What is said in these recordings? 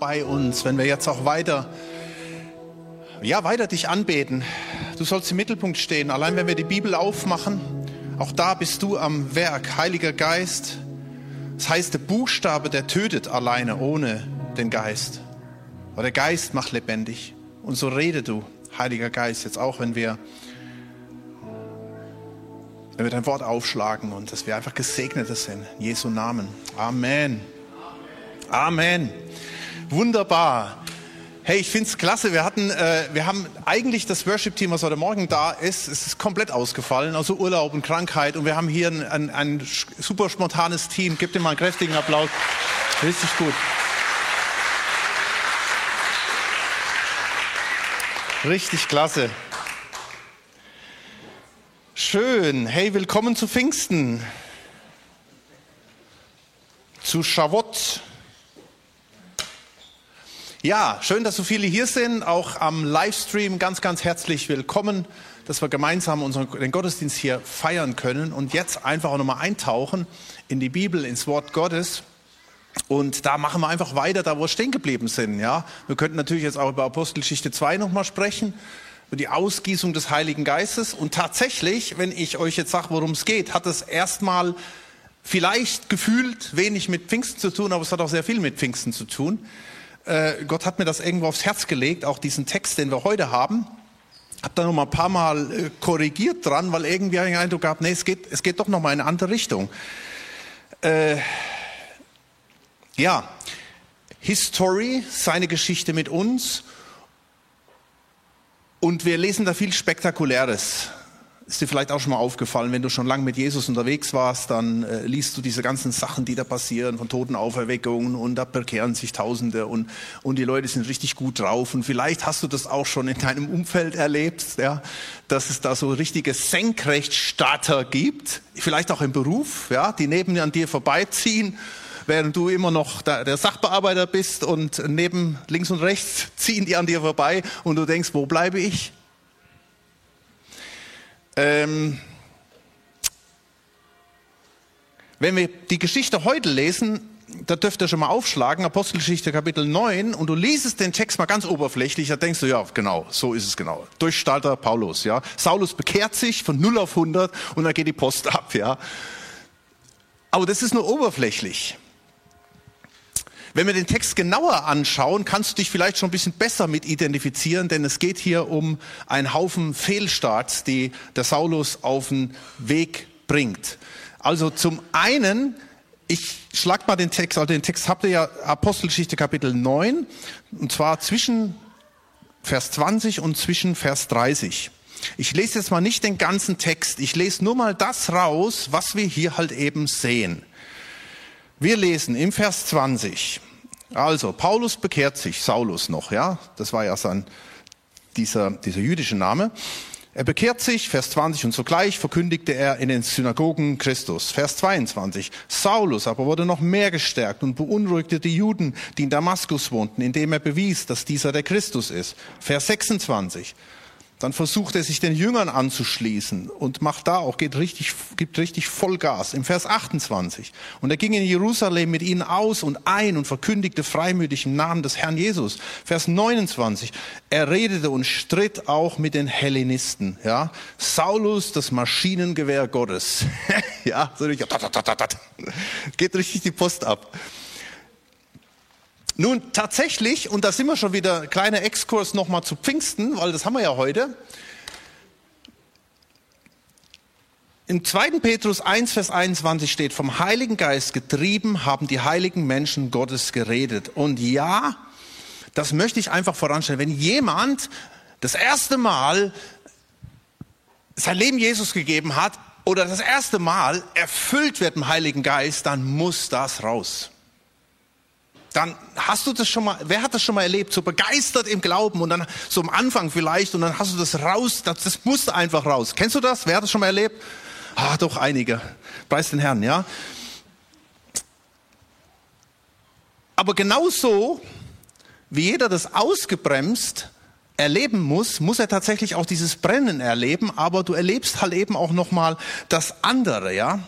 bei uns, wenn wir jetzt auch weiter, ja, weiter dich anbeten. Du sollst im Mittelpunkt stehen. Allein wenn wir die Bibel aufmachen, auch da bist du am Werk, Heiliger Geist. Das heißt, der Buchstabe, der tötet alleine ohne den Geist. Aber der Geist macht lebendig. Und so rede du, Heiliger Geist, jetzt auch, wenn wir, wenn wir dein Wort aufschlagen und dass wir einfach Gesegnete sind. In Jesu Namen. Amen. Amen. Wunderbar. Hey, ich finde es klasse. Wir hatten, äh, wir haben eigentlich das Worship-Team, was heute Morgen da ist, es ist komplett ausgefallen, also Urlaub und Krankheit. Und wir haben hier ein, ein, ein super spontanes Team. Gebt ihm mal einen kräftigen Applaus. Richtig gut. Richtig klasse. Schön. Hey, willkommen zu Pfingsten. Zu Schavott. Ja, schön, dass so viele hier sind. Auch am Livestream ganz, ganz herzlich willkommen, dass wir gemeinsam unseren, den Gottesdienst hier feiern können und jetzt einfach auch nochmal eintauchen in die Bibel, ins Wort Gottes. Und da machen wir einfach weiter, da wo wir stehen geblieben sind. Ja, wir könnten natürlich jetzt auch über Apostelgeschichte 2 nochmal sprechen, über die Ausgießung des Heiligen Geistes. Und tatsächlich, wenn ich euch jetzt sage, worum es geht, hat es erstmal vielleicht gefühlt wenig mit Pfingsten zu tun, aber es hat auch sehr viel mit Pfingsten zu tun. Äh, Gott hat mir das irgendwo aufs Herz gelegt, auch diesen Text, den wir heute haben. Hab da noch mal ein paar Mal äh, korrigiert dran, weil irgendwie ich den Eindruck gehabt, nee, es geht, es geht doch noch mal in eine andere Richtung. Äh, ja, History, seine Geschichte mit uns. Und wir lesen da viel Spektakuläres. Ist dir vielleicht auch schon mal aufgefallen, wenn du schon lange mit Jesus unterwegs warst, dann äh, liest du diese ganzen Sachen, die da passieren, von Totenauferweckungen und da bekehren sich Tausende und, und die Leute sind richtig gut drauf. Und vielleicht hast du das auch schon in deinem Umfeld erlebt, ja, dass es da so richtige Senkrechtstarter gibt, vielleicht auch im Beruf, ja, die neben an dir vorbeiziehen während du immer noch der Sachbearbeiter bist und neben links und rechts ziehen die an dir vorbei und du denkst, wo bleibe ich? Ähm, wenn wir die Geschichte heute lesen, da dürft ihr schon mal aufschlagen, Apostelgeschichte Kapitel 9, und du liest den Text mal ganz oberflächlich, da denkst du, ja, genau, so ist es genau. Durchstarter Paulus, ja. Saulus bekehrt sich von 0 auf 100 und da geht die Post ab, ja. Aber das ist nur oberflächlich. Wenn wir den Text genauer anschauen, kannst du dich vielleicht schon ein bisschen besser mit identifizieren, denn es geht hier um einen Haufen Fehlstarts, die der Saulus auf den Weg bringt. Also zum einen, ich schlag mal den Text, also den Text habt ihr ja Apostelgeschichte Kapitel 9, und zwar zwischen Vers 20 und zwischen Vers 30. Ich lese jetzt mal nicht den ganzen Text, ich lese nur mal das raus, was wir hier halt eben sehen. Wir lesen im Vers 20. Also, Paulus bekehrt sich, Saulus noch, ja, das war ja sein, dieser, dieser jüdische Name. Er bekehrt sich, Vers 20, und sogleich verkündigte er in den Synagogen Christus. Vers 22. Saulus aber wurde noch mehr gestärkt und beunruhigte die Juden, die in Damaskus wohnten, indem er bewies, dass dieser der Christus ist. Vers 26. Dann versucht er sich den Jüngern anzuschließen und macht da auch, geht richtig, gibt richtig Vollgas. Im Vers 28. Und er ging in Jerusalem mit ihnen aus und ein und verkündigte freimütig im Namen des Herrn Jesus. Vers 29. Er redete und stritt auch mit den Hellenisten, ja. Saulus, das Maschinengewehr Gottes. ja, so richtig, geht richtig die Post ab. Nun tatsächlich, und da sind wir schon wieder, kleiner Exkurs nochmal zu Pfingsten, weil das haben wir ja heute. Im 2. Petrus 1, Vers 21 steht, vom Heiligen Geist getrieben haben die heiligen Menschen Gottes geredet. Und ja, das möchte ich einfach voranstellen. Wenn jemand das erste Mal sein Leben Jesus gegeben hat oder das erste Mal erfüllt wird im Heiligen Geist, dann muss das raus dann hast du das schon mal, wer hat das schon mal erlebt, so begeistert im Glauben und dann so am Anfang vielleicht und dann hast du das raus, das, das musste einfach raus. Kennst du das? Wer hat das schon mal erlebt? Ah, doch einige. Preis den Herrn, ja. Aber genauso, wie jeder das ausgebremst erleben muss, muss er tatsächlich auch dieses Brennen erleben, aber du erlebst halt eben auch nochmal das andere, ja.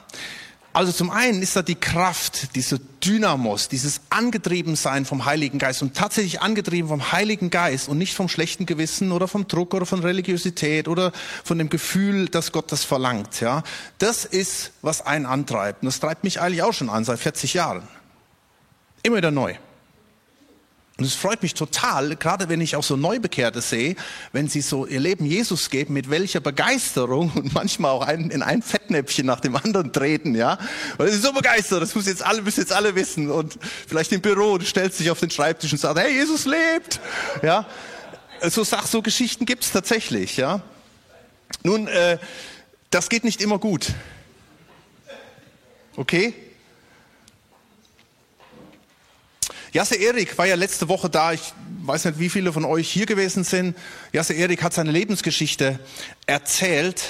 Also zum einen ist da die Kraft, diese Dynamos, dieses Angetriebensein vom Heiligen Geist und tatsächlich angetrieben vom Heiligen Geist und nicht vom schlechten Gewissen oder vom Druck oder von Religiosität oder von dem Gefühl, dass Gott das verlangt. Ja, das ist, was einen antreibt. Und das treibt mich eigentlich auch schon an seit 40 Jahren. Immer wieder neu. Und es freut mich total, gerade wenn ich auch so Neubekehrte sehe, wenn sie so ihr Leben Jesus geben, mit welcher Begeisterung und manchmal auch ein, in ein Fettnäpfchen nach dem anderen treten, ja. Weil sie so begeistert, das muss jetzt alle, müssen jetzt alle wissen. Und vielleicht im Büro, du stellst dich auf den Schreibtisch und sagst, hey, Jesus lebt, ja. So, so Geschichten gibt's tatsächlich, ja. Nun, äh, das geht nicht immer gut. Okay? Jasse Erik war ja letzte Woche da. Ich weiß nicht, wie viele von euch hier gewesen sind. Jasse Erik hat seine Lebensgeschichte erzählt.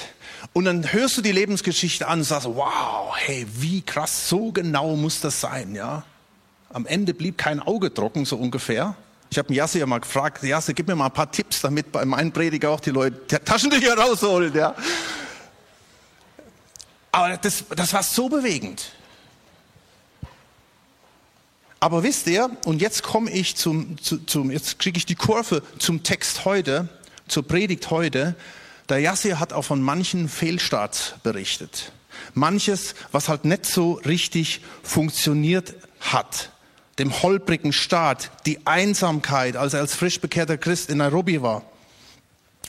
Und dann hörst du die Lebensgeschichte an und sagst, wow, hey, wie krass, so genau muss das sein, ja. Am Ende blieb kein Auge trocken, so ungefähr. Ich habe Jasse ja mal gefragt, Jasse, gib mir mal ein paar Tipps, damit bei meinem Prediger auch die Leute Taschentücher rausholen, ja. Aber das, das war so bewegend. Aber wisst ihr, und jetzt komme ich zum, zum jetzt kriege ich die Kurve zum Text heute, zur Predigt heute. Der Yassir hat auch von manchen Fehlstarts berichtet. Manches, was halt nicht so richtig funktioniert hat. Dem holprigen Start, die Einsamkeit, als er als frisch bekehrter Christ in Nairobi war.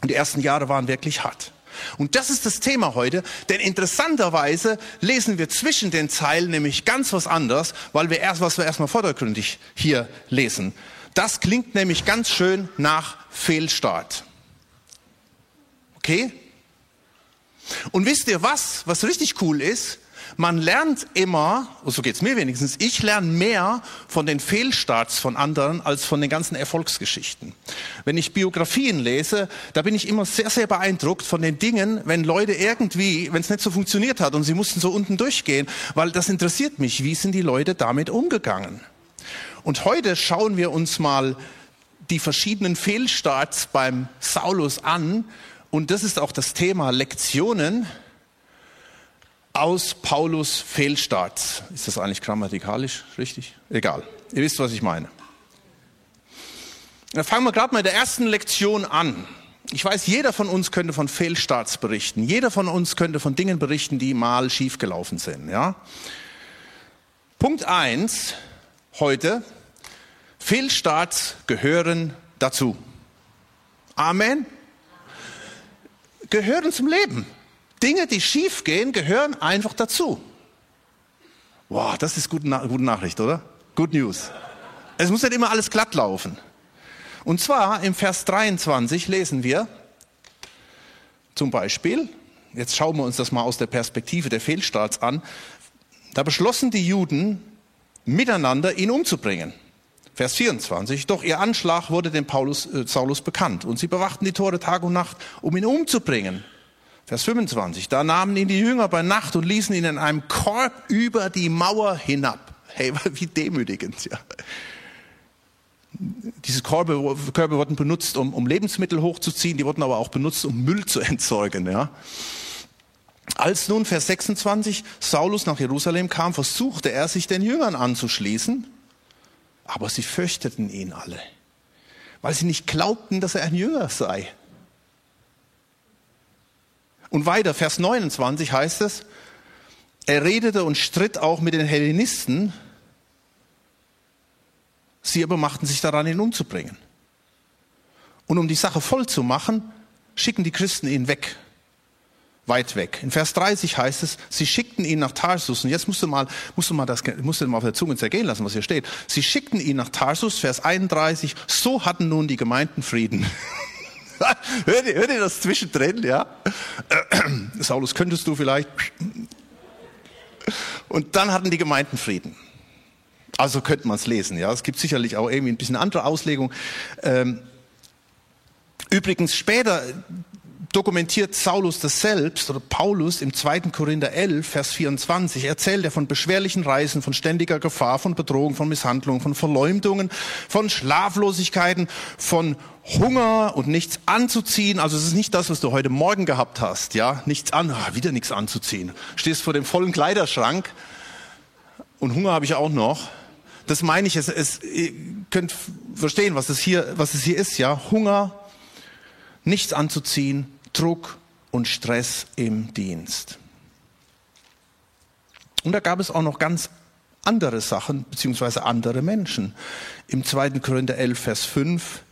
Und die ersten Jahre waren wirklich hart. Und das ist das Thema heute, denn interessanterweise lesen wir zwischen den Zeilen nämlich ganz was anderes, weil wir erst, was wir erstmal vordergründig hier lesen. Das klingt nämlich ganz schön nach Fehlstart. Okay? Und wisst ihr was, was richtig cool ist? Man lernt immer, so geht's mir wenigstens, ich lerne mehr von den Fehlstarts von anderen als von den ganzen Erfolgsgeschichten. Wenn ich Biografien lese, da bin ich immer sehr, sehr beeindruckt von den Dingen, wenn Leute irgendwie, wenn es nicht so funktioniert hat und sie mussten so unten durchgehen, weil das interessiert mich, wie sind die Leute damit umgegangen. Und heute schauen wir uns mal die verschiedenen Fehlstarts beim Saulus an. Und das ist auch das Thema Lektionen aus Paulus Fehlstart. Ist das eigentlich grammatikalisch richtig? Egal. Ihr wisst, was ich meine. Dann fangen wir gerade mal in der ersten Lektion an. Ich weiß, jeder von uns könnte von Fehlstarts berichten. Jeder von uns könnte von Dingen berichten, die mal schiefgelaufen sind. Ja? Punkt eins heute. Fehlstarts gehören dazu. Amen. Gehören zum Leben. Dinge, die schief gehen, gehören einfach dazu. Wow, das ist gute, gute Nachricht, oder? Good News. Es muss nicht immer alles glatt laufen. Und zwar im Vers 23 lesen wir zum Beispiel, jetzt schauen wir uns das mal aus der Perspektive der Fehlstarts an, da beschlossen die Juden miteinander ihn umzubringen. Vers 24. Doch ihr Anschlag wurde dem Paulus, äh, Saulus bekannt und sie bewachten die Tore Tag und Nacht, um ihn umzubringen. Vers 25. Da nahmen ihn die Jünger bei Nacht und ließen ihn in einem Korb über die Mauer hinab. Hey, wie demütigend, ja. Diese Körbe, Körbe wurden benutzt, um, um Lebensmittel hochzuziehen, die wurden aber auch benutzt, um Müll zu entsorgen, ja. Als nun, Vers 26, Saulus nach Jerusalem kam, versuchte er, sich den Jüngern anzuschließen, aber sie fürchteten ihn alle, weil sie nicht glaubten, dass er ein Jünger sei. Und weiter, Vers 29 heißt es, er redete und stritt auch mit den Hellenisten, sie aber machten sich daran, ihn umzubringen. Und um die Sache voll zu machen, schicken die Christen ihn weg, weit weg. In Vers 30 heißt es, sie schickten ihn nach Tarsus. Und jetzt musst du mal, musst du mal das, musst du mal auf der Zunge zergehen lassen, was hier steht. Sie schickten ihn nach Tarsus, Vers 31. So hatten nun die Gemeinden Frieden. hört, ihr, hört ihr das zwischendrin, ja? Saulus, könntest du vielleicht? Und dann hatten die Gemeinden Frieden. Also könnte man es lesen, ja. Es gibt sicherlich auch irgendwie ein bisschen andere Auslegung. Ähm, übrigens später, dokumentiert Saulus das selbst oder Paulus im 2. Korinther 11, Vers 24, erzählt er von beschwerlichen Reisen, von ständiger Gefahr, von Bedrohung, von Misshandlungen, von Verleumdungen, von Schlaflosigkeiten, von Hunger und nichts anzuziehen. Also es ist nicht das, was du heute Morgen gehabt hast, ja, nichts an, ah, wieder nichts anzuziehen. Stehst vor dem vollen Kleiderschrank und Hunger habe ich auch noch. Das meine ich, es, es, ihr könnt verstehen, was es hier, was es hier ist, ja. Hunger, nichts anzuziehen, Druck und Stress im Dienst. Und da gab es auch noch ganz andere Sachen, beziehungsweise andere Menschen. Im 2. Korinther 11, Vers 5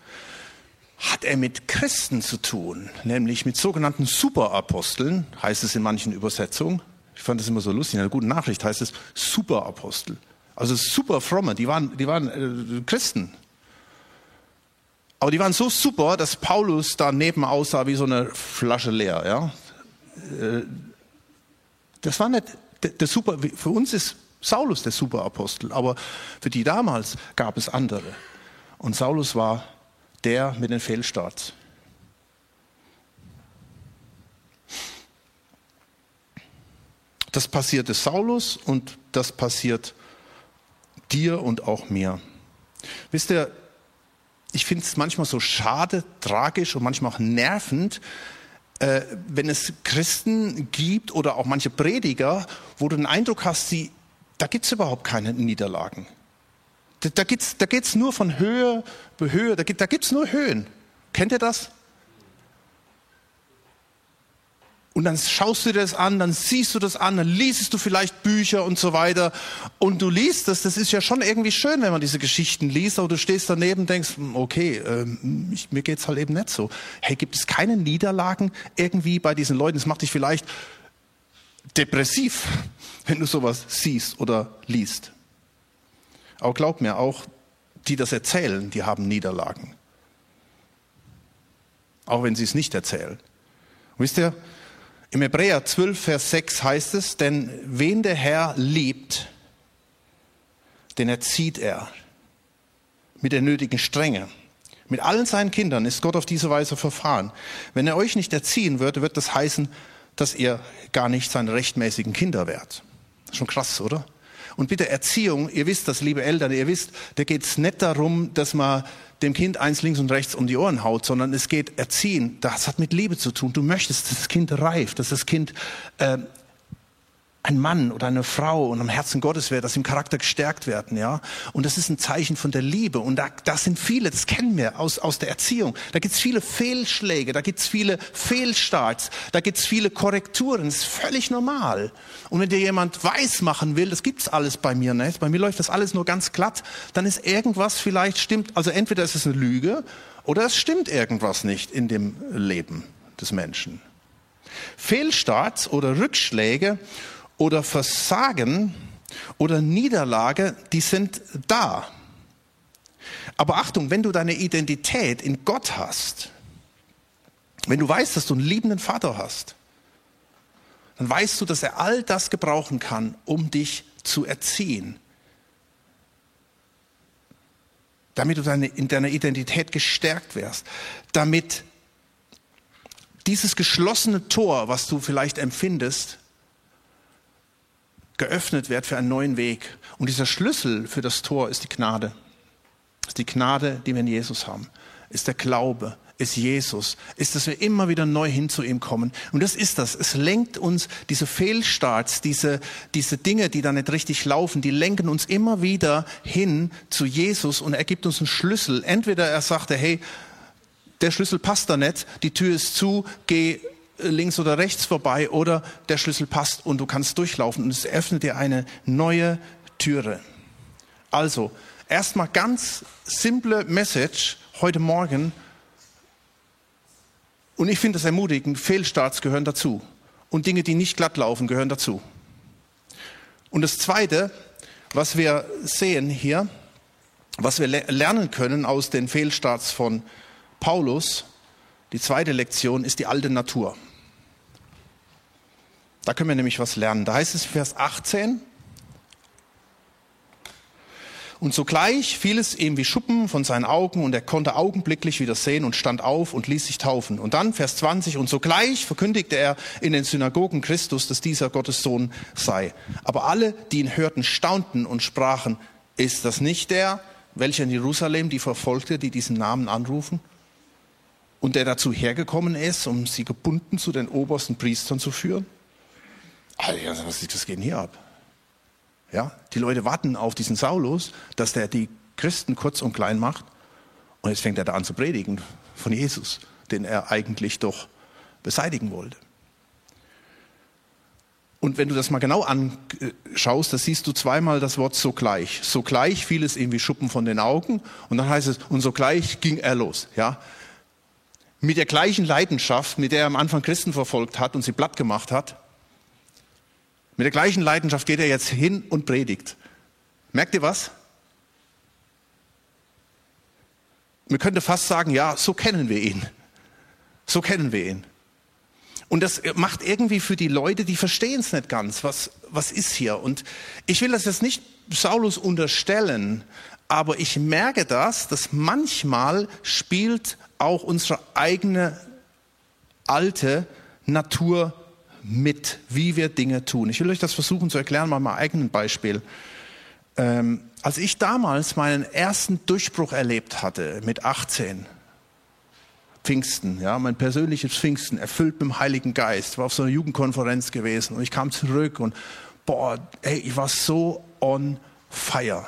hat er mit Christen zu tun, nämlich mit sogenannten Superaposteln, heißt es in manchen Übersetzungen. Ich fand das immer so lustig. In einer guten Nachricht heißt es Superapostel. Also super fromme, die waren, die waren äh, Christen. Aber die waren so super, dass Paulus daneben aussah wie so eine Flasche leer. Ja? Äh, das war nicht der, der Super. Für uns ist Saulus der Superapostel, aber für die damals gab es andere. Und Saulus war der mit den Fehlstarts. Das passierte Saulus und das passiert dir und auch mir. Wisst ihr, ich finde es manchmal so schade, tragisch und manchmal auch nervend, äh, wenn es Christen gibt oder auch manche Prediger, wo du den Eindruck hast, sie, da gibt es überhaupt keine Niederlagen. Da, da geht es da geht's nur von Höhe zu Höhe, da, da gibt es nur Höhen. Kennt ihr das? Und dann schaust du dir das an, dann siehst du das an, dann liest du vielleicht Bücher und so weiter. Und du liest das, das ist ja schon irgendwie schön, wenn man diese Geschichten liest, aber du stehst daneben und denkst, hm, okay, ähm, ich, mir geht's halt eben nicht so. Hey, gibt es keine Niederlagen irgendwie bei diesen Leuten? Das macht dich vielleicht depressiv, wenn du sowas siehst oder liest. Aber glaub mir, auch die das erzählen, die haben Niederlagen. Auch wenn sie es nicht erzählen. wisst ihr, im Hebräer 12, Vers 6 heißt es, denn wen der Herr liebt, den erzieht er mit der nötigen Strenge. Mit allen seinen Kindern ist Gott auf diese Weise verfahren. Wenn er euch nicht erziehen würde, wird das heißen, dass ihr gar nicht seine rechtmäßigen Kinder wärt. Schon krass, oder? Und bitte Erziehung, ihr wisst das, liebe Eltern, ihr wisst, da geht es nicht darum, dass man dem Kind eins links und rechts um die Ohren haut, sondern es geht erziehen. Das hat mit Liebe zu tun. Du möchtest, dass das Kind reift, dass das Kind äh, ein Mann oder eine Frau und am Herzen Gottes wird, dass im Charakter gestärkt werden, ja. Und das ist ein Zeichen von der Liebe. Und da, da sind viele, das kennen wir aus, aus der Erziehung. Da gibt's viele Fehlschläge, da gibt's viele Fehlstarts, da gibt's viele Korrekturen. Das ist völlig normal. Und wenn dir jemand weiß machen will, das gibt's alles bei mir nicht, bei mir läuft das alles nur ganz glatt, dann ist irgendwas vielleicht stimmt. Also entweder ist es eine Lüge oder es stimmt irgendwas nicht in dem Leben des Menschen. Fehlstarts oder Rückschläge oder Versagen oder Niederlage, die sind da. Aber Achtung, wenn du deine Identität in Gott hast, wenn du weißt, dass du einen liebenden Vater hast, dann weißt du, dass er all das gebrauchen kann, um dich zu erziehen. Damit du deine, in deiner Identität gestärkt wirst. Damit dieses geschlossene Tor, was du vielleicht empfindest, geöffnet wird für einen neuen Weg. Und dieser Schlüssel für das Tor ist die Gnade. Ist die Gnade, die wir in Jesus haben. Ist der Glaube, ist Jesus, ist, dass wir immer wieder neu hin zu ihm kommen. Und das ist das. Es lenkt uns diese Fehlstarts, diese, diese Dinge, die da nicht richtig laufen, die lenken uns immer wieder hin zu Jesus und er gibt uns einen Schlüssel. Entweder er sagte, hey, der Schlüssel passt da nicht, die Tür ist zu, geh links oder rechts vorbei oder der Schlüssel passt und du kannst durchlaufen und es öffnet dir eine neue Türe. Also, erstmal ganz simple Message heute Morgen. Und ich finde es ermutigend, Fehlstarts gehören dazu. Und Dinge, die nicht glatt laufen, gehören dazu. Und das Zweite, was wir sehen hier, was wir lernen können aus den Fehlstarts von Paulus, die zweite Lektion ist die alte Natur. Da können wir nämlich was lernen. Da heißt es Vers 18. Und sogleich fiel es ihm wie Schuppen von seinen Augen und er konnte augenblicklich wieder sehen und stand auf und ließ sich taufen. Und dann Vers 20, und sogleich verkündigte er in den Synagogen Christus, dass dieser Gottes Sohn sei. Aber alle, die ihn hörten, staunten und sprachen, ist das nicht der, welcher in Jerusalem die verfolgte, die diesen Namen anrufen? Und der dazu hergekommen ist, um sie gebunden zu den obersten Priestern zu führen? Alter, was das geht hier ab? Ja, die Leute warten auf diesen Saulus, dass der die Christen kurz und klein macht. Und jetzt fängt er da an zu predigen von Jesus, den er eigentlich doch beseitigen wollte. Und wenn du das mal genau anschaust, da siehst du zweimal das Wort sogleich. Sogleich fiel es ihm wie Schuppen von den Augen und dann heißt es, und sogleich ging er los. Ja? Mit der gleichen Leidenschaft, mit der er am Anfang Christen verfolgt hat und sie platt gemacht hat, mit der gleichen Leidenschaft geht er jetzt hin und predigt. Merkt ihr was? Man könnte fast sagen, ja, so kennen wir ihn. So kennen wir ihn. Und das macht irgendwie für die Leute, die verstehen es nicht ganz, was, was ist hier. Und ich will das jetzt nicht Saulus unterstellen, aber ich merke das, dass manchmal spielt auch unsere eigene alte Natur mit, wie wir Dinge tun. Ich will euch das versuchen zu erklären, mal meinem eigenen Beispiel. Ähm, als ich damals meinen ersten Durchbruch erlebt hatte, mit 18, Pfingsten, ja, mein persönliches Pfingsten, erfüllt mit dem Heiligen Geist, war auf so einer Jugendkonferenz gewesen und ich kam zurück und boah, ey, ich war so on fire.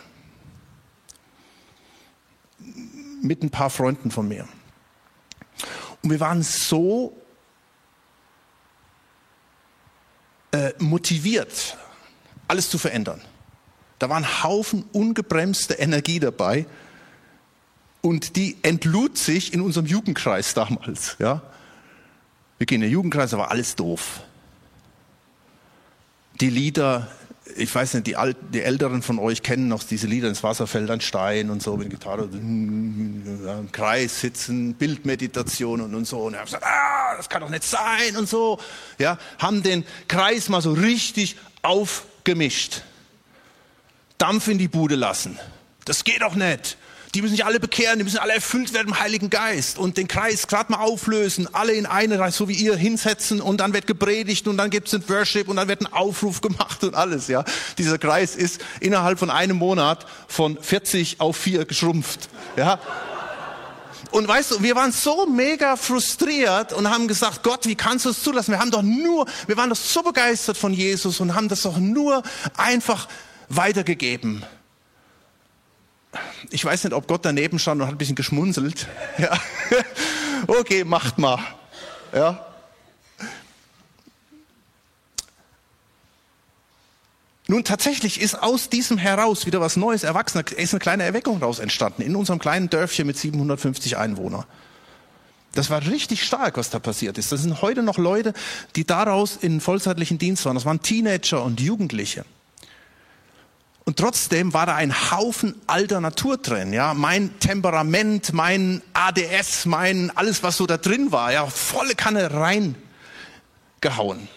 Mit ein paar Freunden von mir. Und wir waren so äh, motiviert, alles zu verändern. Da war ein Haufen ungebremste Energie dabei und die entlud sich in unserem Jugendkreis damals. Ja? Wir gehen in den Jugendkreis, da war alles doof. Die Lieder, ich weiß nicht, die, Alt, die Älteren von euch kennen noch diese Lieder ins Wasser fällt ein Stein und so mit Gitarre, im Kreis sitzen, Bildmeditation und, und so. Und er hat gesagt, ah, das kann doch nicht sein und so. Ja, haben den Kreis mal so richtig aufgemischt. Dampf in die Bude lassen. Das geht doch nicht. Die müssen sich alle bekehren, die müssen alle erfüllt werden im Heiligen Geist und den Kreis gerade mal auflösen, alle in eine so wie ihr hinsetzen und dann wird gepredigt und dann gibt es ein Worship und dann wird ein Aufruf gemacht und alles, ja. Dieser Kreis ist innerhalb von einem Monat von 40 auf 4 geschrumpft, ja. Und weißt du, wir waren so mega frustriert und haben gesagt, Gott, wie kannst du es zulassen? Wir haben doch nur, wir waren doch so begeistert von Jesus und haben das doch nur einfach weitergegeben ich weiß nicht, ob Gott daneben stand und hat ein bisschen geschmunzelt. Ja. Okay, macht mal. Ja. Nun, tatsächlich ist aus diesem heraus wieder was Neues erwachsen. Da ist eine kleine Erweckung daraus entstanden in unserem kleinen Dörfchen mit 750 Einwohnern. Das war richtig stark, was da passiert ist. Das sind heute noch Leute, die daraus in vollzeitlichen Dienst waren. Das waren Teenager und Jugendliche. Und trotzdem war da ein Haufen alter Natur drin, ja. Mein Temperament, mein ADS, mein, alles was so da drin war, ja, volle Kanne reingehauen.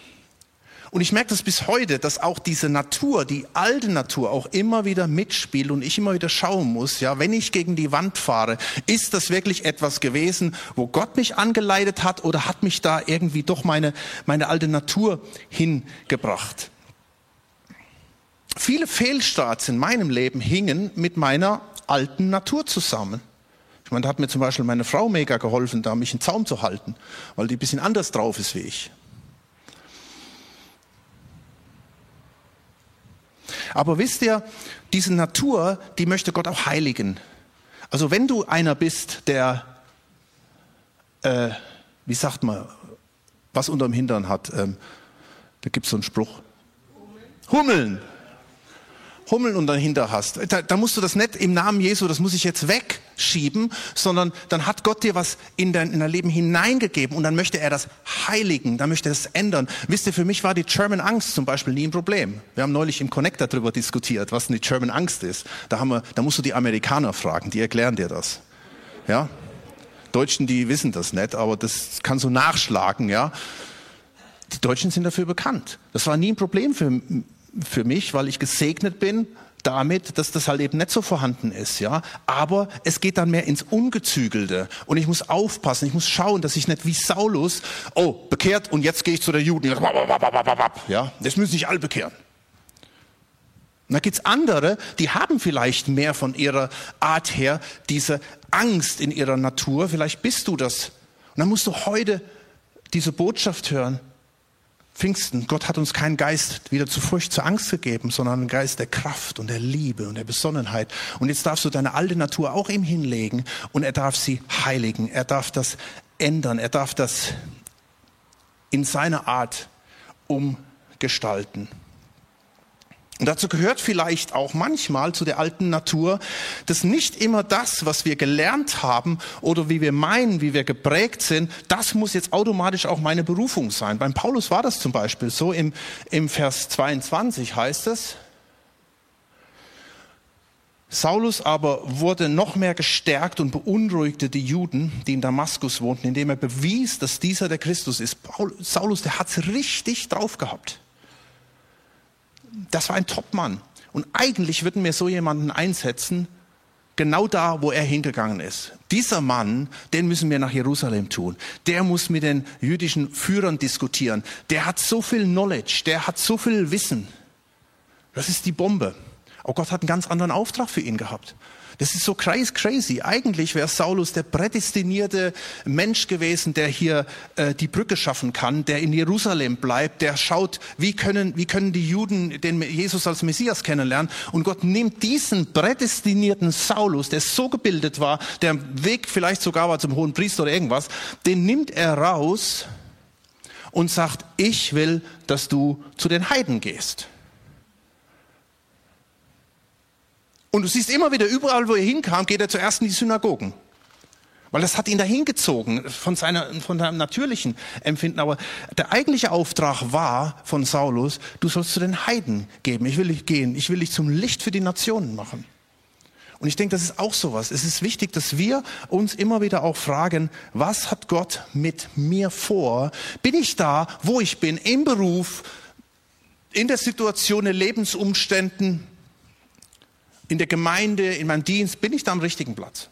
Und ich merke das bis heute, dass auch diese Natur, die alte Natur auch immer wieder mitspielt und ich immer wieder schauen muss, ja, wenn ich gegen die Wand fahre, ist das wirklich etwas gewesen, wo Gott mich angeleitet hat oder hat mich da irgendwie doch meine, meine alte Natur hingebracht? Viele Fehlstarts in meinem Leben hingen mit meiner alten Natur zusammen. Ich meine, da hat mir zum Beispiel meine Frau mega geholfen, da mich in Zaum zu halten, weil die ein bisschen anders drauf ist wie ich. Aber wisst ihr, diese Natur, die möchte Gott auch heiligen. Also wenn du einer bist, der, äh, wie sagt man, was unterm Hintern hat, ähm, da gibt es so einen Spruch. Hummeln. Hummeln und dahinter hast, da, da musst du das nicht im Namen Jesu, das muss ich jetzt wegschieben, sondern dann hat Gott dir was in dein, in dein Leben hineingegeben und dann möchte er das heiligen, dann möchte er das ändern. Wisst ihr, für mich war die German Angst zum Beispiel nie ein Problem. Wir haben neulich im Connector darüber diskutiert, was denn die German Angst ist. Da haben wir, da musst du die Amerikaner fragen, die erklären dir das. Ja? Deutschen, die wissen das nicht, aber das kannst du nachschlagen, ja. Die Deutschen sind dafür bekannt. Das war nie ein Problem für für mich, weil ich gesegnet bin, damit, dass das halt eben nicht so vorhanden ist, ja. Aber es geht dann mehr ins Ungezügelte. Und ich muss aufpassen, ich muss schauen, dass ich nicht wie Saulus, oh, bekehrt und jetzt gehe ich zu der Juden. Ja, das müssen sich alle bekehren. Und da gibt's andere, die haben vielleicht mehr von ihrer Art her diese Angst in ihrer Natur. Vielleicht bist du das. Und dann musst du heute diese Botschaft hören. Pfingsten, Gott hat uns keinen Geist wieder zu Furcht, zur Angst gegeben, sondern einen Geist der Kraft und der Liebe und der Besonnenheit. Und jetzt darfst du deine alte Natur auch ihm hinlegen und er darf sie heiligen. Er darf das ändern. Er darf das in seiner Art umgestalten. Und dazu gehört vielleicht auch manchmal zu der alten Natur, dass nicht immer das, was wir gelernt haben oder wie wir meinen, wie wir geprägt sind, das muss jetzt automatisch auch meine Berufung sein. Beim Paulus war das zum Beispiel so. Im, im Vers 22 heißt es, Saulus aber wurde noch mehr gestärkt und beunruhigte die Juden, die in Damaskus wohnten, indem er bewies, dass dieser der Christus ist. Paul, Saulus, der hat's richtig drauf gehabt das war ein Topmann. Und eigentlich würden wir so jemanden einsetzen, genau da, wo er hingegangen ist. Dieser Mann, den müssen wir nach Jerusalem tun. Der muss mit den jüdischen Führern diskutieren. Der hat so viel Knowledge, der hat so viel Wissen. Das ist die Bombe. Oh Gott hat einen ganz anderen Auftrag für ihn gehabt. Das ist so crazy. Eigentlich wäre Saulus der prädestinierte Mensch gewesen, der hier äh, die Brücke schaffen kann, der in Jerusalem bleibt, der schaut, wie können, wie können die Juden den Jesus als Messias kennenlernen. Und Gott nimmt diesen prädestinierten Saulus, der so gebildet war, der Weg vielleicht sogar war zum hohen Priester oder irgendwas, den nimmt er raus und sagt, ich will, dass du zu den Heiden gehst. Und du siehst immer wieder, überall, wo er hinkam, geht er zuerst in die Synagogen. Weil das hat ihn dahin gezogen, von, seiner, von seinem natürlichen Empfinden. Aber der eigentliche Auftrag war von Saulus, du sollst zu den Heiden geben. Ich will dich gehen. Ich will dich zum Licht für die Nationen machen. Und ich denke, das ist auch sowas. Es ist wichtig, dass wir uns immer wieder auch fragen, was hat Gott mit mir vor? Bin ich da, wo ich bin, im Beruf, in der Situation, in Lebensumständen? In der Gemeinde, in meinem Dienst, bin ich da am richtigen Platz?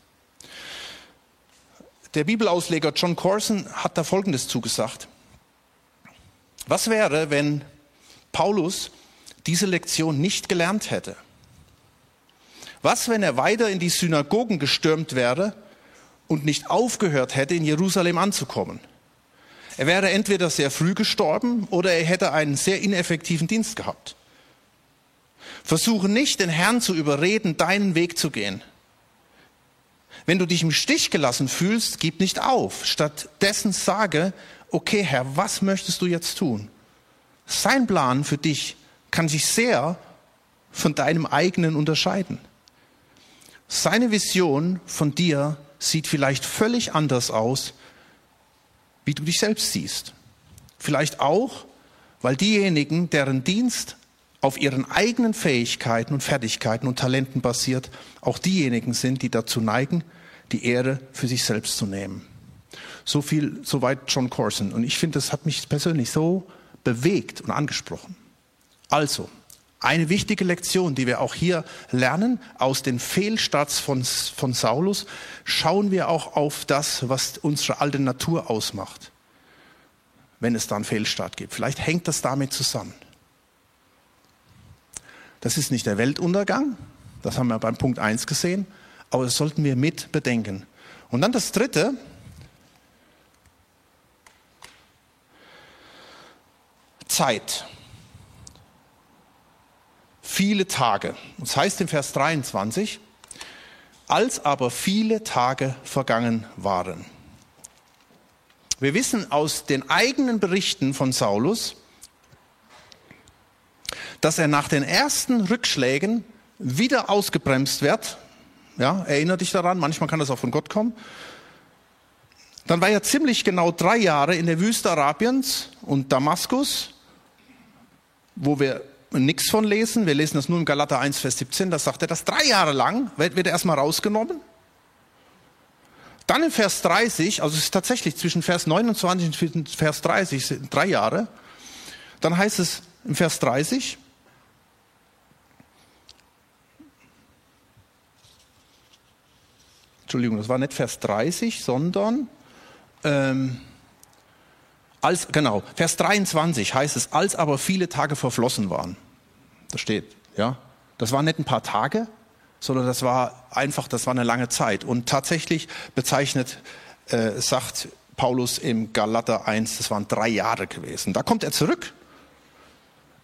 Der Bibelausleger John Corson hat da Folgendes zugesagt. Was wäre, wenn Paulus diese Lektion nicht gelernt hätte? Was, wenn er weiter in die Synagogen gestürmt wäre und nicht aufgehört hätte, in Jerusalem anzukommen? Er wäre entweder sehr früh gestorben oder er hätte einen sehr ineffektiven Dienst gehabt. Versuche nicht, den Herrn zu überreden, deinen Weg zu gehen. Wenn du dich im Stich gelassen fühlst, gib nicht auf. Stattdessen sage, okay Herr, was möchtest du jetzt tun? Sein Plan für dich kann sich sehr von deinem eigenen unterscheiden. Seine Vision von dir sieht vielleicht völlig anders aus, wie du dich selbst siehst. Vielleicht auch, weil diejenigen, deren Dienst auf ihren eigenen Fähigkeiten und Fertigkeiten und Talenten basiert, auch diejenigen sind, die dazu neigen, die Ehre für sich selbst zu nehmen. So viel, soweit John Corson. Und ich finde, das hat mich persönlich so bewegt und angesprochen. Also, eine wichtige Lektion, die wir auch hier lernen aus den Fehlstarts von, von Saulus, schauen wir auch auf das, was unsere alte Natur ausmacht, wenn es da einen Fehlstart gibt. Vielleicht hängt das damit zusammen. Das ist nicht der Weltuntergang, das haben wir beim Punkt 1 gesehen, aber das sollten wir mit bedenken. Und dann das Dritte, Zeit. Viele Tage. Das heißt im Vers 23, als aber viele Tage vergangen waren. Wir wissen aus den eigenen Berichten von Saulus, dass er nach den ersten Rückschlägen wieder ausgebremst wird. Ja, erinnere dich daran, manchmal kann das auch von Gott kommen. Dann war er ziemlich genau drei Jahre in der Wüste Arabiens und Damaskus, wo wir nichts von lesen. Wir lesen das nur im Galater 1, Vers 17. Da sagt er, das drei Jahre lang wird, wird er erstmal rausgenommen. Dann in Vers 30, also es ist tatsächlich zwischen Vers 29 und Vers 30, sind drei Jahre. Dann heißt es im Vers 30, Entschuldigung, das war nicht Vers 30, sondern ähm, als, genau, Vers 23 heißt es, als aber viele Tage verflossen waren. Das steht, ja. Das waren nicht ein paar Tage, sondern das war einfach, das war eine lange Zeit. Und tatsächlich bezeichnet, äh, sagt Paulus im Galater 1, das waren drei Jahre gewesen. Da kommt er zurück.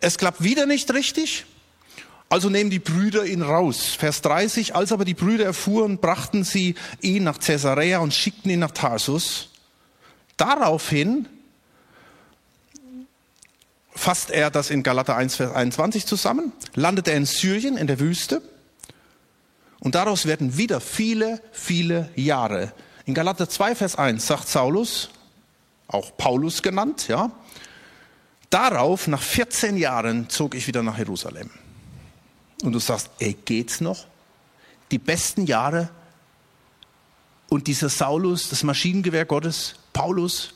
Es klappt wieder nicht richtig. Also nehmen die Brüder ihn raus. Vers 30, als aber die Brüder erfuhren, brachten sie ihn nach Caesarea und schickten ihn nach Tarsus. Daraufhin fasst er das in Galater 1, Vers 21 zusammen, landet er in Syrien in der Wüste und daraus werden wieder viele, viele Jahre. In Galater 2, Vers 1 sagt Saulus, auch Paulus genannt, ja, darauf, nach 14 Jahren, zog ich wieder nach Jerusalem. Und du sagst, ey, geht's noch? Die besten Jahre und dieser Saulus, das Maschinengewehr Gottes, Paulus,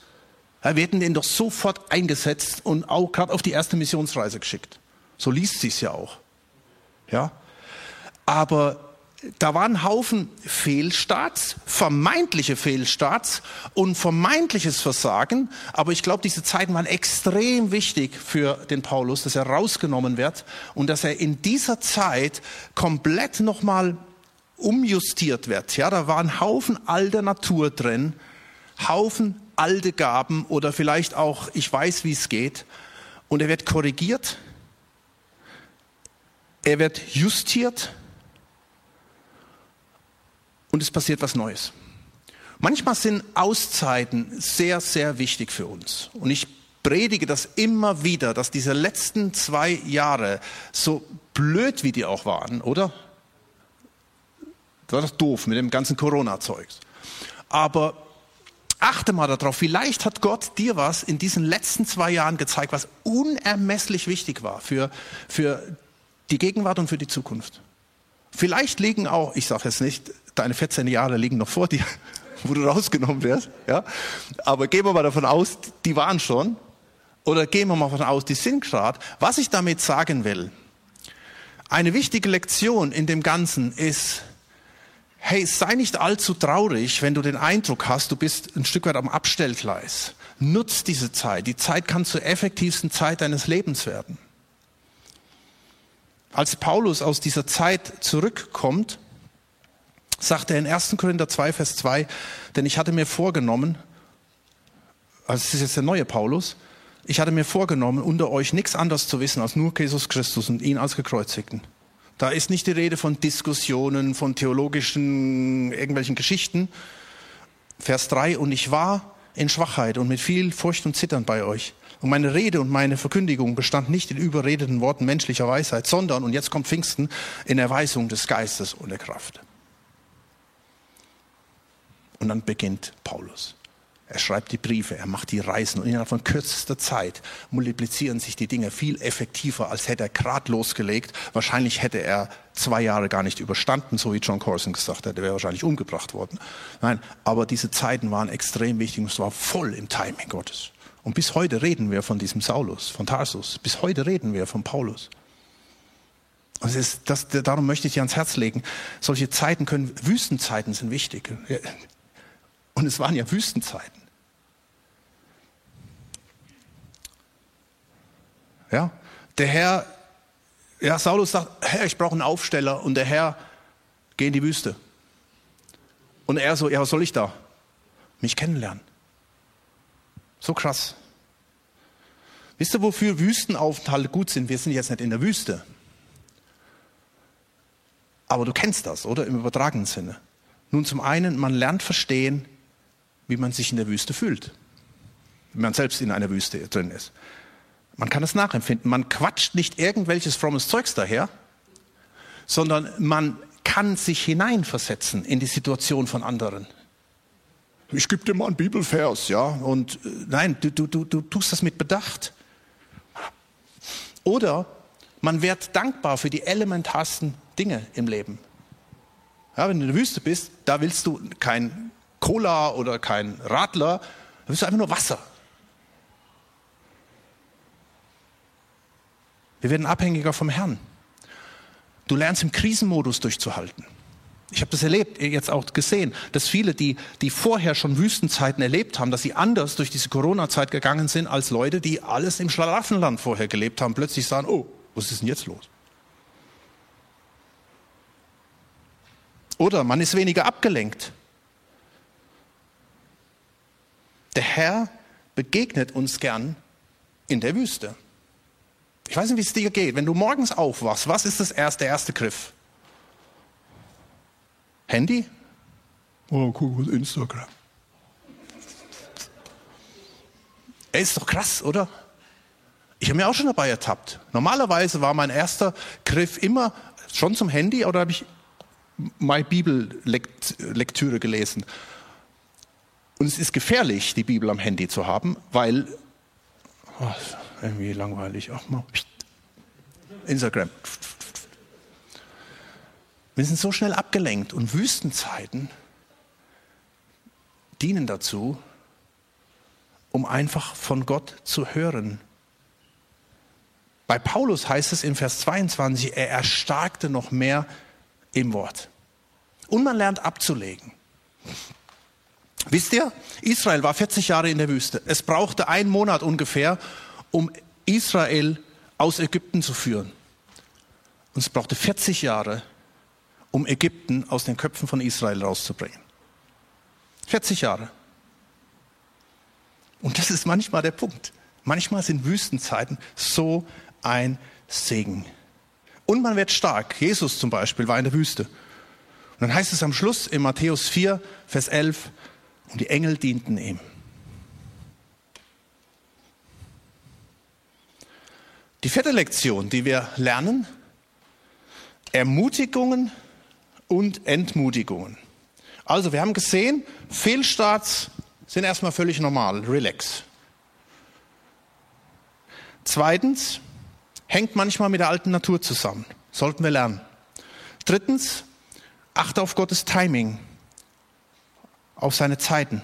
ja, wir hätten den doch sofort eingesetzt und auch gerade auf die erste Missionsreise geschickt. So liest sich's ja auch. Ja. Aber da waren Haufen Fehlstarts, vermeintliche Fehlstarts und vermeintliches Versagen. Aber ich glaube, diese Zeiten waren extrem wichtig für den Paulus, dass er rausgenommen wird und dass er in dieser Zeit komplett nochmal umjustiert wird. Ja, da waren Haufen alter Natur drin, Haufen alte Gaben oder vielleicht auch, ich weiß, wie es geht. Und er wird korrigiert, er wird justiert und es passiert was Neues. Manchmal sind Auszeiten sehr, sehr wichtig für uns. Und ich predige das immer wieder, dass diese letzten zwei Jahre, so blöd wie die auch waren, oder? Das war doch doof mit dem ganzen Corona-Zeugs. Aber achte mal darauf, vielleicht hat Gott dir was in diesen letzten zwei Jahren gezeigt, was unermesslich wichtig war für, für die Gegenwart und für die Zukunft. Vielleicht liegen auch, ich sage jetzt nicht, deine 14 Jahre liegen noch vor dir, wo du rausgenommen wirst, ja. Aber gehen wir mal davon aus, die waren schon. Oder gehen wir mal davon aus, die sind gerade. Was ich damit sagen will, eine wichtige Lektion in dem Ganzen ist, hey, sei nicht allzu traurig, wenn du den Eindruck hast, du bist ein Stück weit am Abstellgleis. Nutz diese Zeit. Die Zeit kann zur effektivsten Zeit deines Lebens werden. Als Paulus aus dieser Zeit zurückkommt, sagt er in 1. Korinther 2, Vers 2, denn ich hatte mir vorgenommen, also es ist jetzt der neue Paulus, ich hatte mir vorgenommen, unter euch nichts anderes zu wissen als nur Jesus Christus und ihn als gekreuzigten. Da ist nicht die Rede von Diskussionen, von theologischen irgendwelchen Geschichten. Vers 3, und ich war in Schwachheit und mit viel Furcht und Zittern bei euch. Und meine Rede und meine Verkündigung bestand nicht in überredeten Worten menschlicher Weisheit, sondern, und jetzt kommt Pfingsten, in Erweisung des Geistes und der Kraft. Und dann beginnt Paulus. Er schreibt die Briefe, er macht die Reisen und innerhalb von kürzester Zeit multiplizieren sich die Dinge viel effektiver, als hätte er gerade losgelegt. Wahrscheinlich hätte er zwei Jahre gar nicht überstanden, so wie John Corson gesagt hat, er wäre wahrscheinlich umgebracht worden. Nein, aber diese Zeiten waren extrem wichtig und es war voll im Timing Gottes. Und bis heute reden wir von diesem Saulus, von Tarsus. Bis heute reden wir von Paulus. Ist, das, darum möchte ich dir ans Herz legen. Solche Zeiten können, Wüstenzeiten sind wichtig. Und es waren ja Wüstenzeiten. Ja, der Herr, ja, Saulus sagt, Herr, ich brauche einen Aufsteller und der Herr, geh in die Wüste. Und er so, ja, was soll ich da? Mich kennenlernen. So krass. Wisst ihr, wofür Wüstenaufenthalte gut sind? Wir sind jetzt nicht in der Wüste. Aber du kennst das, oder? Im übertragenen Sinne. Nun, zum einen, man lernt verstehen, wie man sich in der Wüste fühlt. Wenn man selbst in einer Wüste drin ist. Man kann es nachempfinden. Man quatscht nicht irgendwelches frommes Zeugs daher, sondern man kann sich hineinversetzen in die Situation von anderen. Ich gebe dir mal einen Bibelvers, ja, und äh, nein, du, du, du, du tust das mit Bedacht. Oder man wird dankbar für die elementarsten Dinge im Leben. Ja, wenn du in der Wüste bist, da willst du kein Cola oder kein Radler, da willst du einfach nur Wasser. Wir werden abhängiger vom Herrn. Du lernst im Krisenmodus durchzuhalten. Ich habe das erlebt, jetzt auch gesehen, dass viele, die, die vorher schon Wüstenzeiten erlebt haben, dass sie anders durch diese Corona-Zeit gegangen sind als Leute, die alles im Schlaraffenland vorher gelebt haben, plötzlich sagen, oh, was ist denn jetzt los? Oder man ist weniger abgelenkt. Der Herr begegnet uns gern in der Wüste. Ich weiß nicht, wie es dir geht. Wenn du morgens aufwachst, was ist das erste, der erste Griff? Handy? Oh, guck mal, Instagram. Ey, ist doch krass, oder? Ich habe mir auch schon dabei ertappt. Normalerweise war mein erster Griff immer schon zum Handy oder habe ich meine Bibellektüre gelesen. Und es ist gefährlich, die Bibel am Handy zu haben, weil oh, irgendwie langweilig. Ach mal Instagram. Wir sind so schnell abgelenkt und Wüstenzeiten dienen dazu, um einfach von Gott zu hören. Bei Paulus heißt es in Vers 22, er erstarkte noch mehr im Wort. Und man lernt abzulegen. Wisst ihr, Israel war 40 Jahre in der Wüste. Es brauchte einen Monat ungefähr, um Israel aus Ägypten zu führen. Und es brauchte 40 Jahre, um Ägypten aus den Köpfen von Israel rauszubringen. 40 Jahre. Und das ist manchmal der Punkt. Manchmal sind Wüstenzeiten so ein Segen. Und man wird stark. Jesus zum Beispiel war in der Wüste. Und dann heißt es am Schluss in Matthäus 4, Vers 11, und die Engel dienten ihm. Die vierte Lektion, die wir lernen, Ermutigungen und Entmutigungen. Also, wir haben gesehen, Fehlstarts sind erstmal völlig normal, relax. Zweitens, hängt manchmal mit der alten Natur zusammen. Sollten wir lernen. Drittens, achte auf Gottes Timing, auf seine Zeiten.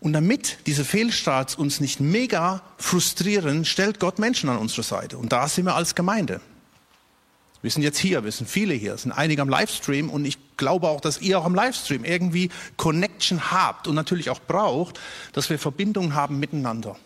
Und damit diese Fehlstarts uns nicht mega frustrieren, stellt Gott Menschen an unsere Seite. Und da sind wir als Gemeinde. Wir sind jetzt hier, wir sind viele hier, sind einige am Livestream und ich glaube auch, dass ihr auch am Livestream irgendwie Connection habt und natürlich auch braucht, dass wir Verbindungen haben miteinander.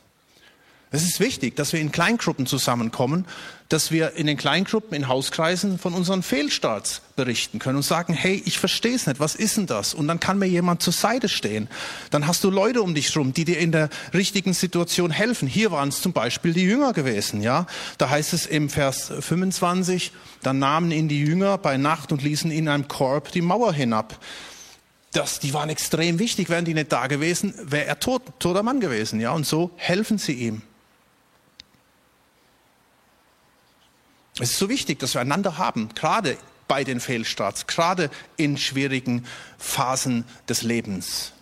Es ist wichtig, dass wir in Kleingruppen zusammenkommen, dass wir in den Kleingruppen, in Hauskreisen von unseren Fehlstarts berichten können und sagen, hey, ich verstehe es nicht, was ist denn das? Und dann kann mir jemand zur Seite stehen. Dann hast du Leute um dich rum, die dir in der richtigen Situation helfen. Hier waren es zum Beispiel die Jünger gewesen, ja. Da heißt es im Vers 25, dann nahmen ihn die Jünger bei Nacht und ließen ihn in einem Korb die Mauer hinab. Das, die waren extrem wichtig. Wären die nicht da gewesen, wäre er tot, toter Mann gewesen, ja. Und so helfen sie ihm. Es ist so wichtig, dass wir einander haben, gerade bei den Fehlstarts, gerade in schwierigen Phasen des Lebens.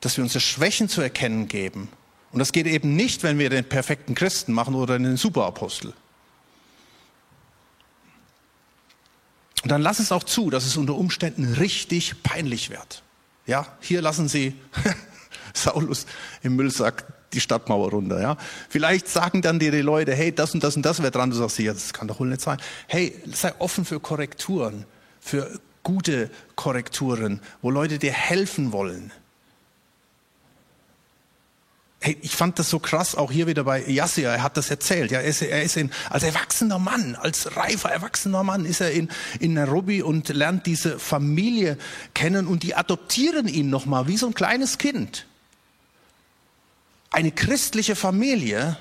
Dass wir unsere Schwächen zu erkennen geben. Und das geht eben nicht, wenn wir den perfekten Christen machen oder den Superapostel. Und dann lass es auch zu, dass es unter Umständen richtig peinlich wird. Ja, hier lassen Sie Saulus im Müllsack die Stadtmauer runter. Ja? Vielleicht sagen dann die Leute, hey, das und das und das wäre dran. Du sagst, ja, das kann doch wohl nicht sein. Hey, sei offen für Korrekturen, für gute Korrekturen, wo Leute dir helfen wollen. Hey, ich fand das so krass, auch hier wieder bei Yassia, er hat das erzählt. Ja, er ist, er ist in, als erwachsener Mann, als reifer erwachsener Mann ist er in, in Nairobi und lernt diese Familie kennen und die adoptieren ihn nochmal wie so ein kleines Kind eine christliche Familie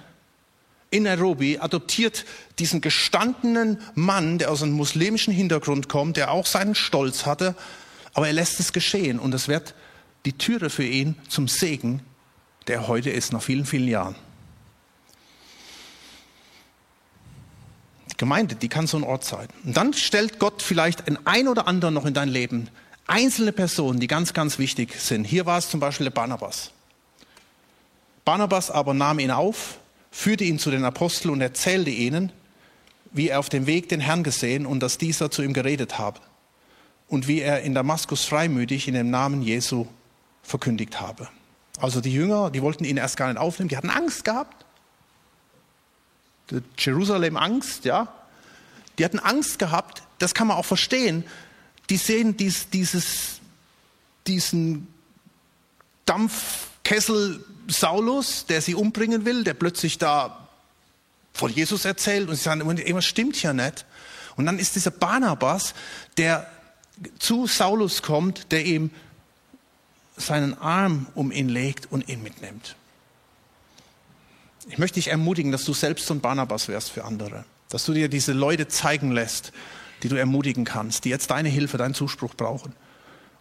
in Nairobi adoptiert diesen gestandenen Mann, der aus einem muslimischen Hintergrund kommt, der auch seinen Stolz hatte, aber er lässt es geschehen und es wird die Türe für ihn zum Segen, der heute ist, nach vielen, vielen Jahren. Die Gemeinde, die kann so ein Ort sein. Und dann stellt Gott vielleicht ein ein oder anderen noch in dein Leben, einzelne Personen, die ganz, ganz wichtig sind. Hier war es zum Beispiel der Barnabas. Barnabas aber nahm ihn auf, führte ihn zu den Aposteln und erzählte ihnen, wie er auf dem Weg den Herrn gesehen und dass dieser zu ihm geredet habe und wie er in Damaskus freimütig in dem Namen Jesu verkündigt habe. Also die Jünger, die wollten ihn erst gar nicht aufnehmen, die hatten Angst gehabt. Jerusalem Angst, ja. Die hatten Angst gehabt, das kann man auch verstehen. Die sehen dies, dieses, diesen Dampfkessel Saulus, der sie umbringen will, der plötzlich da von Jesus erzählt und sie sagen, irgendwas stimmt ja nicht. Und dann ist dieser Barnabas, der zu Saulus kommt, der ihm seinen Arm um ihn legt und ihn mitnimmt. Ich möchte dich ermutigen, dass du selbst so ein Barnabas wärst für andere. Dass du dir diese Leute zeigen lässt, die du ermutigen kannst, die jetzt deine Hilfe, deinen Zuspruch brauchen.